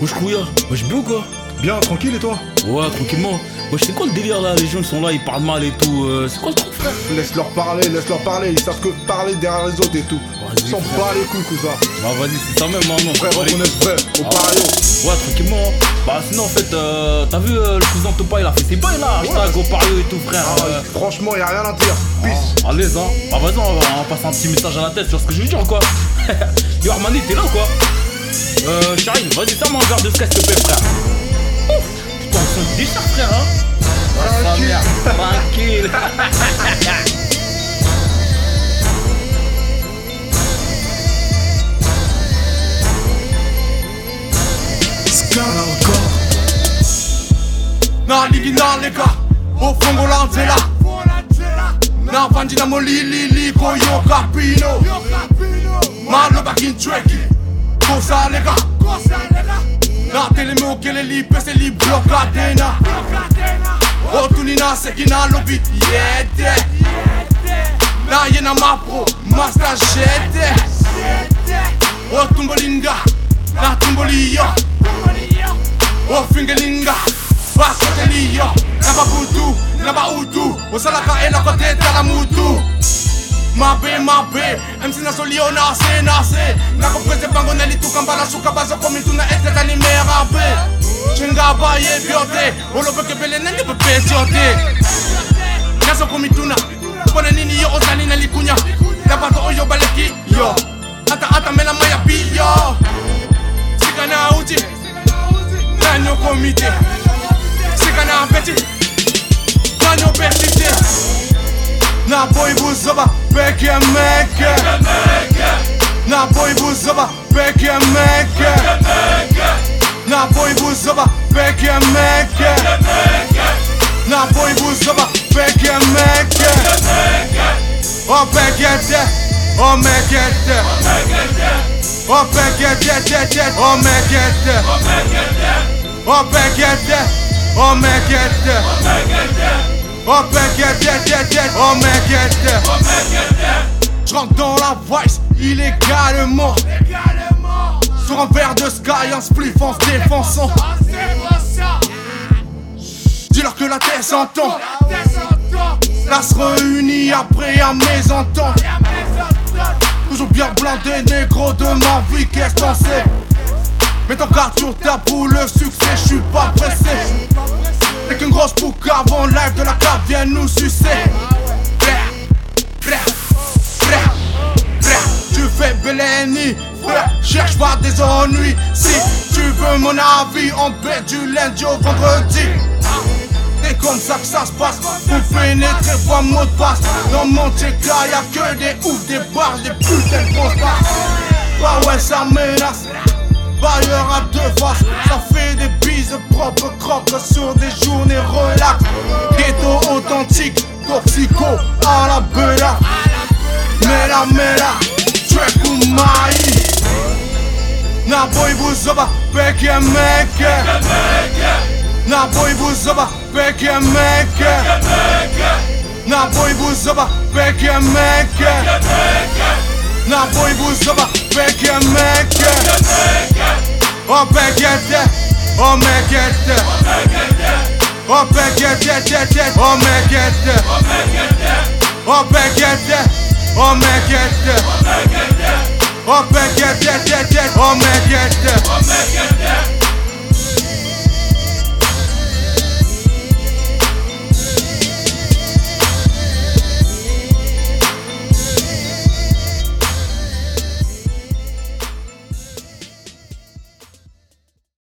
Wesh Kouya, wesh bien ou quoi Bien, tranquille et toi Ouais, tranquillement. Wesh, c'est quoi le délire là Les gens ils sont là, ils parlent mal et tout. euh, c'est quoi le truc, frère Laisse-leur parler, laisse-leur parler, ils savent que parler derrière les autres et tout. Ils s'en bat les couilles, cousin. Bah, vas-y, c'est ça même, hein, non Frère, Allez. reconnaisse vrai, au Ah. pareil. Ouais, tranquillement. Bah, sinon, en fait, euh, t'as vu euh, le cousin Topa, il a fait ses bails là. Hashtag au Pario et tout, frère. Ah, euh, franchement, y a rien à dire. Peace. À l'aise, hein. Bah, vas-y, on va, on va passer un petit message à la tête sur ce que je veux dire, quoi. Yo, Armani, t'es là ou quoi Euh, Charine, vas-y, serre-moi un verre de sky, s'il te plaît, frère. Ouf Putain, on se déchire, frère, hein. Ah, sa Tranquille. tranquille. nalinginaleka ofongolanzela navandina molilili koyoka pino Gonzalega Natelemeo che le lì pese lì bloccatena O tu li nase chi na lo bit Iete Na jena mapro Masta jete O tumbolinga Na tumbolio O fingelinga Basotelio Na babutu Na bautu O salaka e la koteta la mutu mabe mabe mc nasoli yo nase nase nakoprese bango na lituka mbala suka bazokomituna eteta nimera be cenga bayebi yo te olobekebele nenge bepesi yo te nazokomituna mpona nini yo ozali na likunya. Na bato oyo baleki yo. Ata atamela maya biyo sika na uti nanyokomi te sika na beti nanyobeti te Na boju zaba peke meke. Na boju zaba peke meke. Na boju zaba peke meke. Na boju zaba peke meke. O pekete, o mekete O pekete, te te o mekete O pekete, o mekete O mekete opekete omekete opekete omekete opekete omekete opekete omekete Je rentre dans la voice illégalement Sur un verre de sky, un spliff en se défonçant. Dis-leur que la terre s'entend. Là se réunit après un mésentente. Toujours bien blindé, négro de ma vie, qu'est-ce qu'on sait? Mets ton garde sur ta pour le succès, je suis pas pressé Dès qu'une grosse boucle avant live de la cave vient nous sucer. Tu fais Beleni, frère, cherche pas des ennuis. Si tu veux mon avis, on baie du lundi au vendredi. C'est comme ça que ça se passe Pour pénétrer pas mot de passe. Dans mon TK y'a que des ouf, des barres, des putains de grosses Bah ouais ça menace. Bailleur à deux faces. Ça fait des bises propres croques sur des journées mera mera Człeku mai Naboj buzoba, peke meke Naboj buzoba, peke meke Naboj buzoba, peke meke Naboj buzoba, peke meke O pekete, o mekete O pekete, o mekete O pekete, o mekete Oh, man, get that. Oh, man, get that. Oh, man, get that. Oh, man, get.